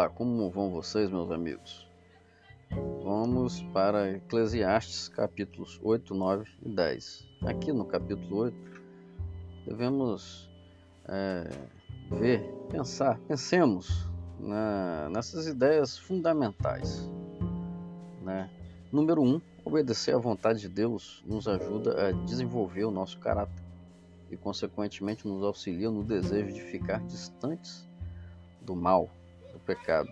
Olá, como vão vocês, meus amigos? Vamos para Eclesiastes capítulos 8, 9 e 10. Aqui no capítulo 8, devemos é, ver, pensar, pensemos na, nessas ideias fundamentais. Né? Número 1, um, obedecer à vontade de Deus nos ajuda a desenvolver o nosso caráter e, consequentemente, nos auxilia no desejo de ficar distantes do mal, do pecado.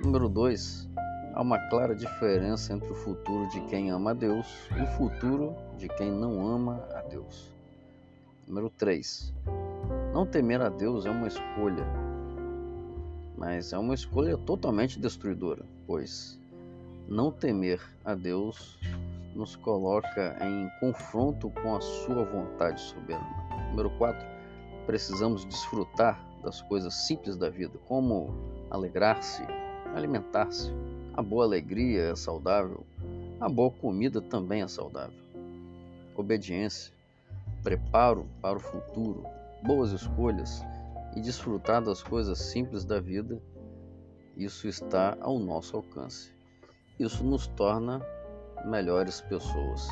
Número 2. Há uma clara diferença entre o futuro de quem ama a Deus e o futuro de quem não ama a Deus. Número 3. Não temer a Deus é uma escolha, mas é uma escolha totalmente destruidora, pois não temer a Deus nos coloca em confronto com a sua vontade soberana. Número 4. Precisamos desfrutar das coisas simples da vida, como alegrar-se, alimentar-se. A boa alegria é saudável, a boa comida também é saudável. Obediência, preparo para o futuro, boas escolhas e desfrutar das coisas simples da vida, isso está ao nosso alcance. Isso nos torna melhores pessoas.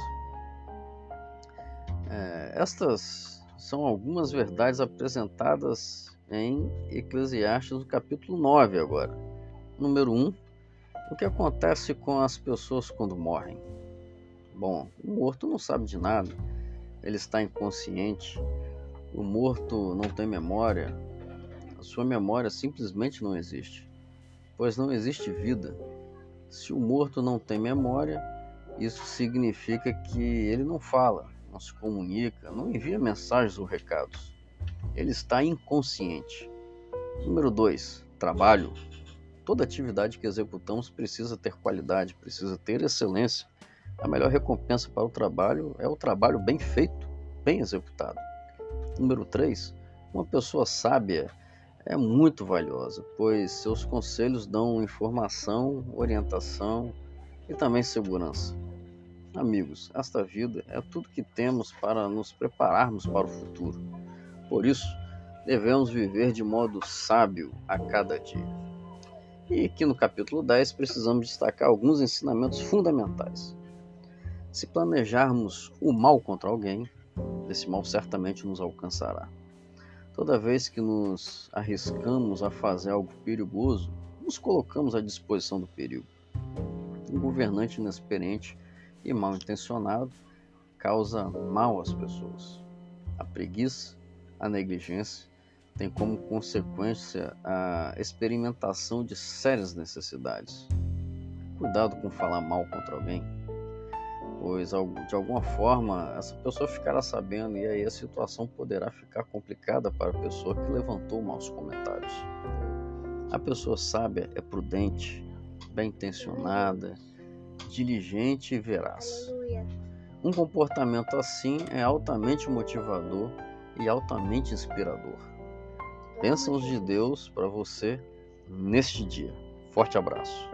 É, estas são algumas verdades apresentadas em Eclesiastes, no capítulo 9 agora. Número 1. O que acontece com as pessoas quando morrem? Bom, o morto não sabe de nada, ele está inconsciente, o morto não tem memória, a sua memória simplesmente não existe, pois não existe vida. Se o morto não tem memória, isso significa que ele não fala, não se comunica, não envia mensagens ou recados ele está inconsciente. Número 2. Trabalho. Toda atividade que executamos precisa ter qualidade, precisa ter excelência. A melhor recompensa para o trabalho é o trabalho bem feito, bem executado. Número 3. Uma pessoa sábia é muito valiosa, pois seus conselhos dão informação, orientação e também segurança. Amigos, esta vida é tudo que temos para nos prepararmos para o futuro. Por isso, devemos viver de modo sábio a cada dia. E aqui no capítulo 10 precisamos destacar alguns ensinamentos fundamentais. Se planejarmos o mal contra alguém, esse mal certamente nos alcançará. Toda vez que nos arriscamos a fazer algo perigoso, nos colocamos à disposição do perigo. Um governante inexperiente e mal intencionado causa mal às pessoas. A preguiça a negligência tem como consequência a experimentação de sérias necessidades. Cuidado com falar mal contra alguém, pois de alguma forma essa pessoa ficará sabendo e aí a situação poderá ficar complicada para a pessoa que levantou maus comentários. A pessoa sábia é prudente, bem intencionada, diligente e veraz. Um comportamento assim é altamente motivador e altamente inspirador. Bênçãos de Deus para você neste dia. Forte abraço.